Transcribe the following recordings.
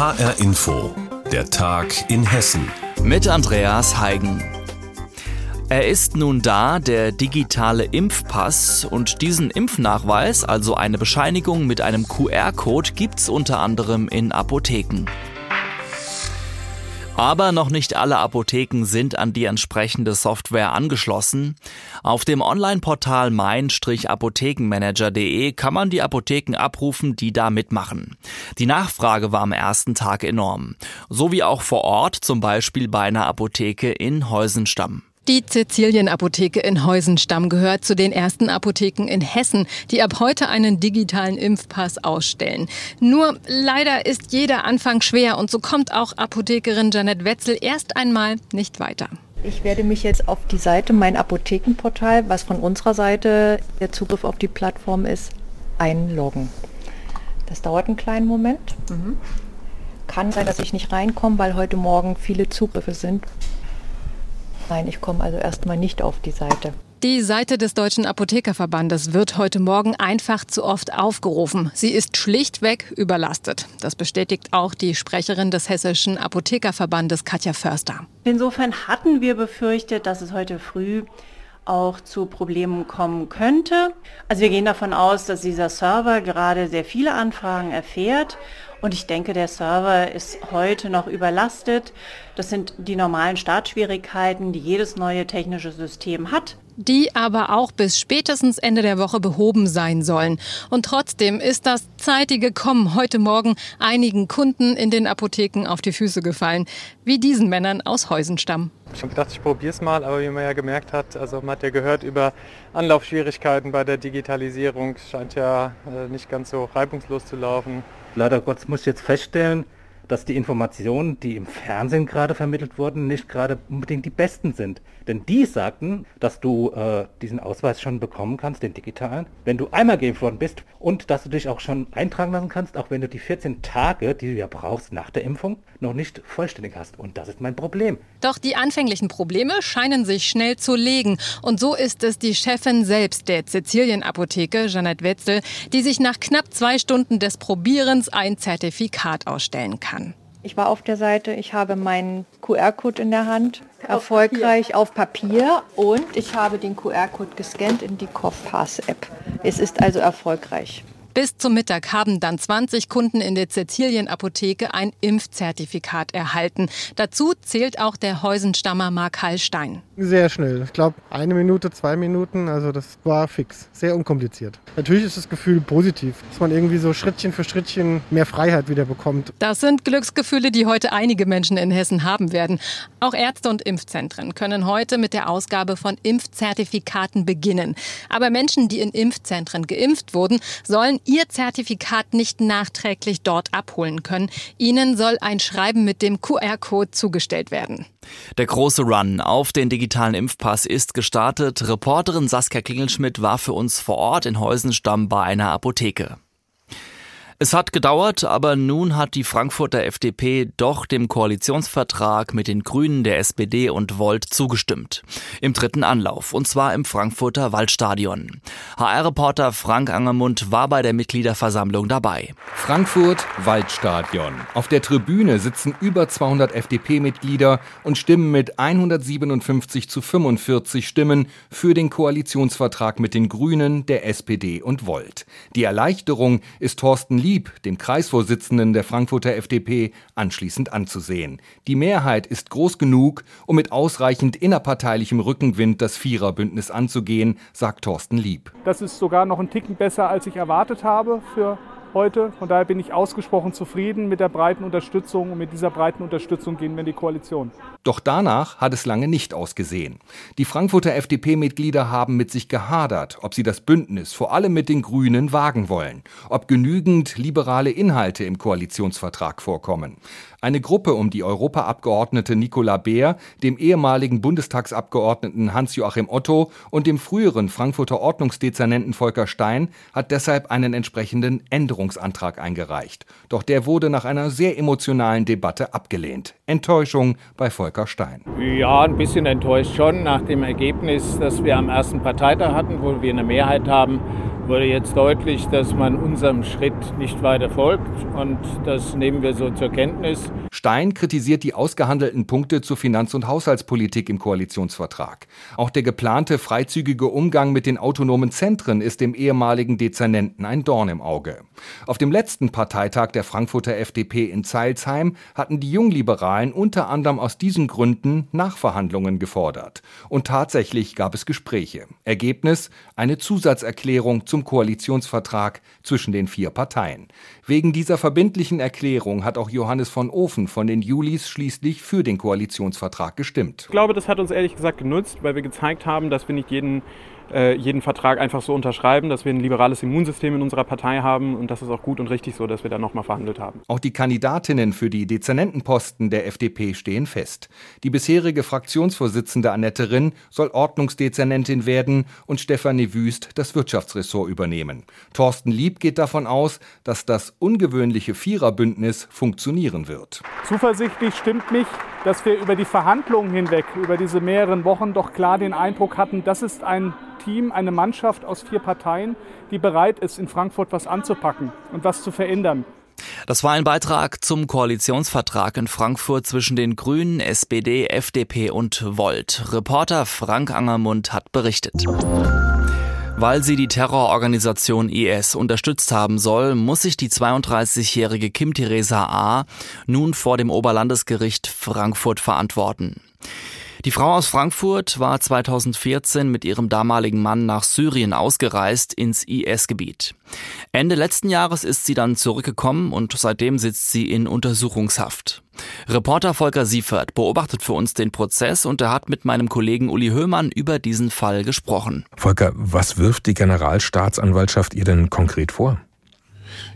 HR Info, der Tag in Hessen. Mit Andreas Heigen. Er ist nun da, der digitale Impfpass. Und diesen Impfnachweis, also eine Bescheinigung mit einem QR-Code, gibt's unter anderem in Apotheken. Aber noch nicht alle Apotheken sind an die entsprechende Software angeschlossen. Auf dem Online-Portal mein-apothekenmanager.de kann man die Apotheken abrufen, die da mitmachen. Die Nachfrage war am ersten Tag enorm. So wie auch vor Ort, zum Beispiel bei einer Apotheke in Heusenstamm. Die Cäcilien-Apotheke in Heusenstamm gehört zu den ersten Apotheken in Hessen, die ab heute einen digitalen Impfpass ausstellen. Nur leider ist jeder Anfang schwer und so kommt auch Apothekerin Janet Wetzel erst einmal nicht weiter. Ich werde mich jetzt auf die Seite Mein Apothekenportal, was von unserer Seite der Zugriff auf die Plattform ist, einloggen. Das dauert einen kleinen Moment. Mhm. Kann sein, dass ich nicht reinkomme, weil heute Morgen viele Zugriffe sind. Nein, ich komme also erstmal nicht auf die Seite. Die Seite des Deutschen Apothekerverbandes wird heute Morgen einfach zu oft aufgerufen. Sie ist schlichtweg überlastet. Das bestätigt auch die Sprecherin des Hessischen Apothekerverbandes Katja Förster. Insofern hatten wir befürchtet, dass es heute früh auch zu Problemen kommen könnte. Also wir gehen davon aus, dass dieser Server gerade sehr viele Anfragen erfährt und ich denke, der Server ist heute noch überlastet. Das sind die normalen Startschwierigkeiten, die jedes neue technische System hat die aber auch bis spätestens Ende der Woche behoben sein sollen. Und trotzdem ist das zeitige Kommen heute Morgen einigen Kunden in den Apotheken auf die Füße gefallen, wie diesen Männern aus Heusenstamm. Ich habe gedacht, ich probiere es mal, aber wie man ja gemerkt hat, also man hat ja gehört über Anlaufschwierigkeiten bei der Digitalisierung. Es scheint ja äh, nicht ganz so reibungslos zu laufen. Leider Gott muss ich jetzt feststellen, dass die Informationen, die im Fernsehen gerade vermittelt wurden, nicht gerade unbedingt die besten sind. Denn die sagten, dass du äh, diesen Ausweis schon bekommen kannst, den digitalen, wenn du einmal geimpft worden bist und dass du dich auch schon eintragen lassen kannst, auch wenn du die 14 Tage, die du ja brauchst nach der Impfung, noch nicht vollständig hast. Und das ist mein Problem. Doch die anfänglichen Probleme scheinen sich schnell zu legen. Und so ist es die Chefin selbst der Sizilien-Apotheke, Jeanette Wetzel, die sich nach knapp zwei Stunden des Probierens ein Zertifikat ausstellen kann. Ich war auf der Seite, ich habe meinen QR-Code in der Hand, erfolgreich auf Papier. auf Papier und ich habe den QR-Code gescannt in die CoffPass-App. Es ist also erfolgreich. Bis zum Mittag haben dann 20 Kunden in der Cäcilien-Apotheke ein Impfzertifikat erhalten. Dazu zählt auch der Heusenstammer Mark Hallstein. Sehr schnell. Ich glaube, eine Minute, zwei Minuten. Also das war fix. Sehr unkompliziert. Natürlich ist das Gefühl positiv, dass man irgendwie so Schrittchen für Schrittchen mehr Freiheit wieder bekommt. Das sind Glücksgefühle, die heute einige Menschen in Hessen haben werden. Auch Ärzte und Impfzentren können heute mit der Ausgabe von Impfzertifikaten beginnen. Aber Menschen, die in Impfzentren geimpft wurden, sollen ihr Zertifikat nicht nachträglich dort abholen können. Ihnen soll ein Schreiben mit dem QR-Code zugestellt werden. Der große Run auf den digitalen Impfpass ist gestartet. Reporterin Saskia Klingelschmidt war für uns vor Ort in Heusenstamm bei einer Apotheke. Es hat gedauert, aber nun hat die Frankfurter FDP doch dem Koalitionsvertrag mit den Grünen, der SPD und Volt zugestimmt. Im dritten Anlauf, und zwar im Frankfurter Waldstadion. HR-Reporter Frank Angermund war bei der Mitgliederversammlung dabei. Frankfurt Waldstadion. Auf der Tribüne sitzen über 200 FDP-Mitglieder und stimmen mit 157 zu 45 Stimmen für den Koalitionsvertrag mit den Grünen, der SPD und Volt. Die Erleichterung ist Thorsten Lie Lieb, dem Kreisvorsitzenden der Frankfurter FDP, anschließend anzusehen. Die Mehrheit ist groß genug, um mit ausreichend innerparteilichem Rückenwind das Viererbündnis anzugehen, sagt Thorsten Lieb. Das ist sogar noch ein Ticken besser, als ich erwartet habe für heute. Von daher bin ich ausgesprochen zufrieden mit der breiten Unterstützung und mit dieser breiten Unterstützung gehen wir in die Koalition. Doch danach hat es lange nicht ausgesehen. Die Frankfurter FDP-Mitglieder haben mit sich gehadert, ob sie das Bündnis vor allem mit den Grünen wagen wollen, ob genügend liberale Inhalte im Koalitionsvertrag vorkommen. Eine Gruppe um die Europaabgeordnete Nicola Beer, dem ehemaligen Bundestagsabgeordneten Hans-Joachim Otto und dem früheren Frankfurter Ordnungsdezernenten Volker Stein hat deshalb einen entsprechenden Änderungsantrag eingereicht. Doch der wurde nach einer sehr emotionalen Debatte abgelehnt. Enttäuschung bei Volker Stein. Ja, ein bisschen enttäuscht schon nach dem Ergebnis, das wir am ersten Parteitag hatten, wo wir eine Mehrheit haben wurde jetzt deutlich, dass man unserem Schritt nicht weiter folgt und das nehmen wir so zur Kenntnis. Stein kritisiert die ausgehandelten Punkte zur Finanz- und Haushaltspolitik im Koalitionsvertrag. Auch der geplante freizügige Umgang mit den autonomen Zentren ist dem ehemaligen Dezernenten ein Dorn im Auge. Auf dem letzten Parteitag der Frankfurter FDP in Zeilsheim hatten die Jungliberalen unter anderem aus diesen Gründen Nachverhandlungen gefordert. Und tatsächlich gab es Gespräche. Ergebnis eine Zusatzerklärung zum Koalitionsvertrag zwischen den vier Parteien. Wegen dieser verbindlichen Erklärung hat auch Johannes von Ofen von den Julis schließlich für den Koalitionsvertrag gestimmt. Ich glaube, das hat uns ehrlich gesagt genutzt, weil wir gezeigt haben, dass wir nicht jeden jeden Vertrag einfach so unterschreiben, dass wir ein liberales Immunsystem in unserer Partei haben und das ist auch gut und richtig so, dass wir da nochmal verhandelt haben. Auch die Kandidatinnen für die Dezernentenposten der FDP stehen fest. Die bisherige Fraktionsvorsitzende Annette Rinn soll Ordnungsdezernentin werden und Stefanie Wüst das Wirtschaftsressort übernehmen. Thorsten Lieb geht davon aus, dass das ungewöhnliche Viererbündnis funktionieren wird. Zuversichtlich stimmt mich, dass wir über die Verhandlungen hinweg, über diese mehreren Wochen doch klar den Eindruck hatten, das ist ein Team, eine Mannschaft aus vier Parteien, die bereit ist, in Frankfurt was anzupacken und was zu verändern. Das war ein Beitrag zum Koalitionsvertrag in Frankfurt zwischen den Grünen, SPD, FDP und Volt. Reporter Frank Angermund hat berichtet. Weil sie die Terrororganisation IS unterstützt haben soll, muss sich die 32-jährige Kim Theresa A. nun vor dem Oberlandesgericht Frankfurt verantworten. Die Frau aus Frankfurt war 2014 mit ihrem damaligen Mann nach Syrien ausgereist ins IS-Gebiet. Ende letzten Jahres ist sie dann zurückgekommen und seitdem sitzt sie in Untersuchungshaft. Reporter Volker Siefert beobachtet für uns den Prozess und er hat mit meinem Kollegen Uli Höhmann über diesen Fall gesprochen. Volker, was wirft die Generalstaatsanwaltschaft ihr denn konkret vor?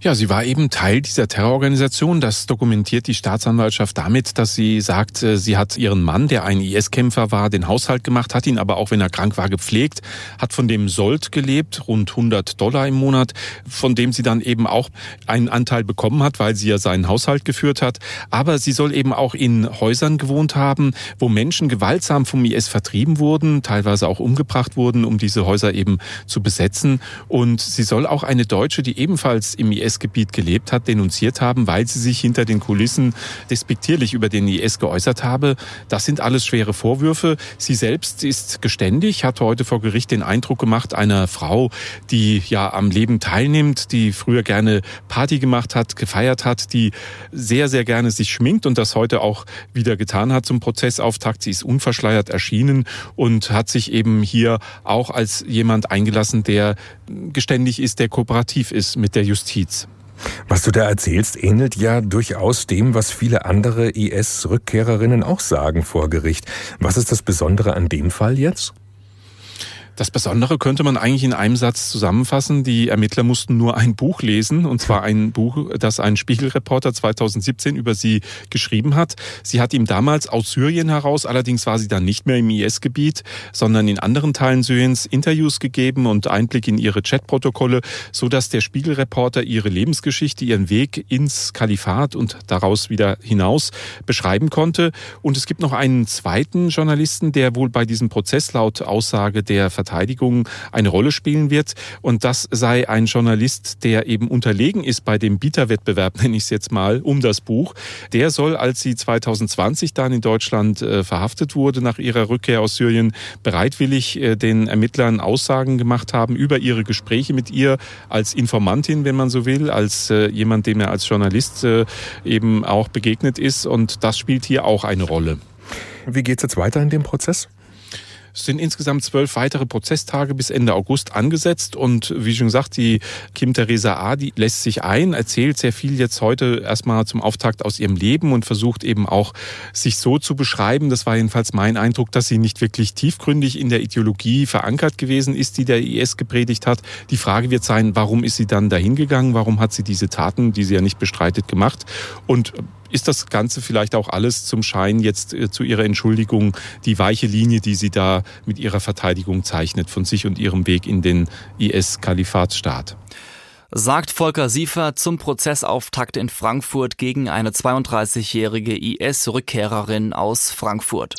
Ja, sie war eben Teil dieser Terrororganisation. Das dokumentiert die Staatsanwaltschaft damit, dass sie sagt, äh, sie hat ihren Mann, der ein IS-Kämpfer war, den Haushalt gemacht, hat ihn aber auch, wenn er krank war, gepflegt, hat von dem Sold gelebt, rund 100 Dollar im Monat, von dem sie dann eben auch einen Anteil bekommen hat, weil sie ja seinen Haushalt geführt hat. Aber sie soll eben auch in Häusern gewohnt haben, wo Menschen gewaltsam vom IS vertrieben wurden, teilweise auch umgebracht wurden, um diese Häuser eben zu besetzen. Und sie soll auch eine Deutsche, die ebenfalls im IS-Gebiet gelebt hat, denunziert haben, weil sie sich hinter den Kulissen despektierlich über den IS geäußert habe. Das sind alles schwere Vorwürfe. Sie selbst ist geständig, hat heute vor Gericht den Eindruck gemacht einer Frau, die ja am Leben teilnimmt, die früher gerne Party gemacht hat, gefeiert hat, die sehr, sehr gerne sich schminkt und das heute auch wieder getan hat zum Prozessauftakt. Sie ist unverschleiert erschienen und hat sich eben hier auch als jemand eingelassen, der geständig ist, der kooperativ ist mit der Justiz. Was du da erzählst, ähnelt ja durchaus dem, was viele andere IS-Rückkehrerinnen auch sagen vor Gericht. Was ist das Besondere an dem Fall jetzt? Das Besondere könnte man eigentlich in einem Satz zusammenfassen. Die Ermittler mussten nur ein Buch lesen, und zwar ein Buch, das ein Spiegelreporter 2017 über sie geschrieben hat. Sie hat ihm damals aus Syrien heraus, allerdings war sie dann nicht mehr im IS-Gebiet, sondern in anderen Teilen Syriens Interviews gegeben und Einblick in ihre Chatprotokolle, so dass der Spiegelreporter ihre Lebensgeschichte, ihren Weg ins Kalifat und daraus wieder hinaus beschreiben konnte. Und es gibt noch einen zweiten Journalisten, der wohl bei diesem Prozess laut Aussage der Verteidigung eine Rolle spielen wird. Und das sei ein Journalist, der eben unterlegen ist bei dem Bieterwettbewerb, nenne ich es jetzt mal, um das Buch. Der soll, als sie 2020 dann in Deutschland äh, verhaftet wurde, nach ihrer Rückkehr aus Syrien, bereitwillig äh, den Ermittlern Aussagen gemacht haben über ihre Gespräche mit ihr als Informantin, wenn man so will, als äh, jemand, dem er als Journalist eben auch begegnet ist. Und das spielt hier auch eine Rolle. Wie geht es jetzt weiter in dem Prozess? Es sind insgesamt zwölf weitere Prozesstage bis Ende August angesetzt und wie schon gesagt, die Kim Theresa A., die lässt sich ein, erzählt sehr viel jetzt heute erstmal zum Auftakt aus ihrem Leben und versucht eben auch sich so zu beschreiben, das war jedenfalls mein Eindruck, dass sie nicht wirklich tiefgründig in der Ideologie verankert gewesen ist, die der IS gepredigt hat. Die Frage wird sein, warum ist sie dann dahin gegangen? Warum hat sie diese Taten, die sie ja nicht bestreitet, gemacht? Und ist das Ganze vielleicht auch alles zum Schein jetzt äh, zu Ihrer Entschuldigung die weiche Linie, die Sie da mit Ihrer Verteidigung zeichnet von sich und Ihrem Weg in den IS-Kalifatsstaat? sagt Volker Siefer zum Prozessauftakt in Frankfurt gegen eine 32-jährige IS-Rückkehrerin aus Frankfurt.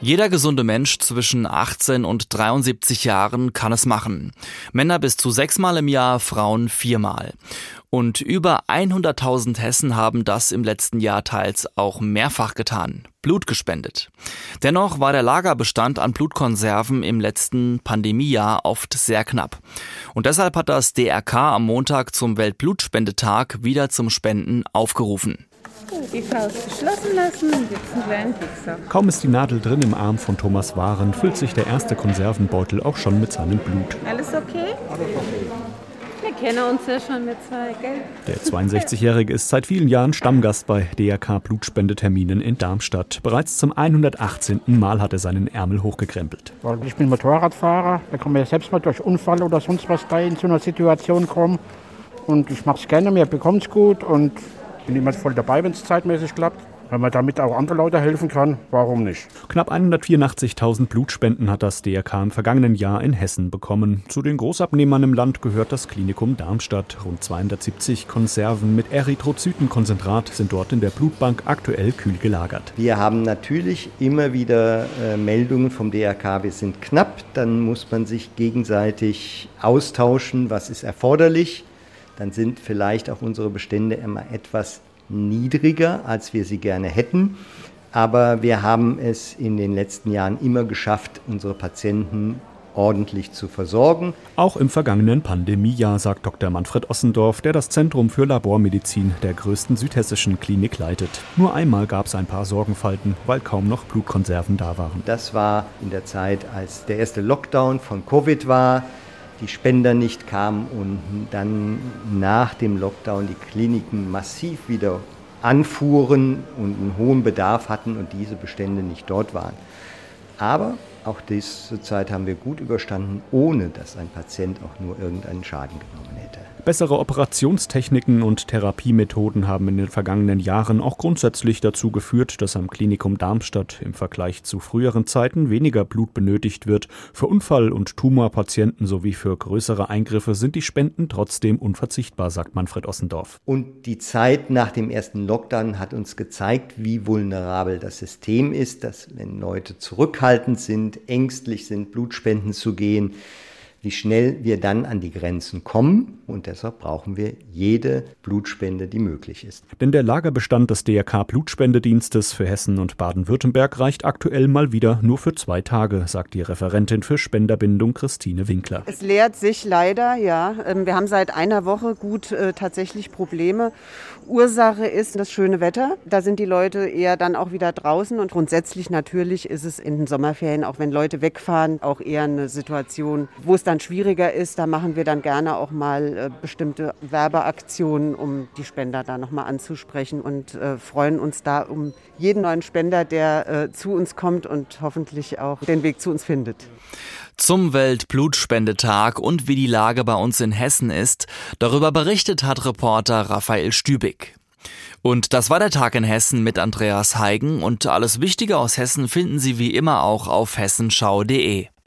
Jeder gesunde Mensch zwischen 18 und 73 Jahren kann es machen. Männer bis zu sechsmal im Jahr, Frauen viermal. Und über 100.000 Hessen haben das im letzten Jahr teils auch mehrfach getan. Blut gespendet. Dennoch war der Lagerbestand an Blutkonserven im letzten Pandemiejahr oft sehr knapp. Und deshalb hat das DRK am Montag zum Weltblutspendetag wieder zum Spenden aufgerufen. Die Faust geschlossen lassen, sitzen wir ein Pixar. Kaum ist die Nadel drin im Arm von Thomas Waren, füllt sich der erste Konservenbeutel auch schon mit seinem Blut. Alles okay? Alles okay. Wir kennen uns ja schon mit zwei, gell? Der 62-Jährige ist seit vielen Jahren Stammgast bei DRK Blutspendeterminen in Darmstadt. Bereits zum 118. Mal hat er seinen Ärmel hochgekrempelt. Ich bin Motorradfahrer, da kann man ja selbst mal durch Unfall oder sonst was da in so einer Situation kommen. Und ich mache es gerne, mir bekommt es gut und bin immer voll dabei, wenn es zeitmäßig klappt. Wenn man damit auch andere Leute helfen kann, warum nicht? Knapp 184.000 Blutspenden hat das DRK im vergangenen Jahr in Hessen bekommen. Zu den Großabnehmern im Land gehört das Klinikum Darmstadt. Rund 270 Konserven mit Erythrozytenkonzentrat sind dort in der Blutbank aktuell kühl gelagert. Wir haben natürlich immer wieder äh, Meldungen vom DRK, wir sind knapp. Dann muss man sich gegenseitig austauschen, was ist erforderlich. Dann sind vielleicht auch unsere Bestände immer etwas niedriger, als wir sie gerne hätten. Aber wir haben es in den letzten Jahren immer geschafft, unsere Patienten ordentlich zu versorgen. Auch im vergangenen Pandemiejahr, sagt Dr. Manfred Ossendorf, der das Zentrum für Labormedizin der größten südhessischen Klinik leitet. Nur einmal gab es ein paar Sorgenfalten, weil kaum noch Blutkonserven da waren. Das war in der Zeit, als der erste Lockdown von Covid war die Spender nicht kamen und dann nach dem Lockdown die Kliniken massiv wieder anfuhren und einen hohen Bedarf hatten und diese Bestände nicht dort waren. Aber auch diese Zeit haben wir gut überstanden, ohne dass ein Patient auch nur irgendeinen Schaden genommen hätte. Bessere Operationstechniken und Therapiemethoden haben in den vergangenen Jahren auch grundsätzlich dazu geführt, dass am Klinikum Darmstadt im Vergleich zu früheren Zeiten weniger Blut benötigt wird. Für Unfall- und Tumorpatienten sowie für größere Eingriffe sind die Spenden trotzdem unverzichtbar, sagt Manfred Ossendorf. Und die Zeit nach dem ersten Lockdown hat uns gezeigt, wie vulnerabel das System ist, dass wenn Leute zurückhaltend sind, ängstlich sind, Blutspenden zu gehen, wie schnell wir dann an die Grenzen kommen. Und deshalb brauchen wir jede Blutspende, die möglich ist. Denn der Lagerbestand des DRK Blutspendedienstes für Hessen und Baden-Württemberg reicht aktuell mal wieder nur für zwei Tage, sagt die Referentin für Spenderbindung Christine Winkler. Es leert sich leider, ja. Ähm, wir haben seit einer Woche gut äh, tatsächlich Probleme. Ursache ist das schöne Wetter. Da sind die Leute eher dann auch wieder draußen. Und grundsätzlich natürlich ist es in den Sommerferien, auch wenn Leute wegfahren, auch eher eine Situation, wo es dann schwieriger ist. Da machen wir dann gerne auch mal äh, bestimmte Werbeaktionen, um die Spender da nochmal anzusprechen und äh, freuen uns da um jeden neuen Spender, der äh, zu uns kommt und hoffentlich auch den Weg zu uns findet. Zum Weltblutspendetag und wie die Lage bei uns in Hessen ist, darüber berichtet hat Reporter Raphael Stübig. Und das war der Tag in Hessen mit Andreas Heigen und alles Wichtige aus Hessen finden Sie wie immer auch auf hessenschau.de.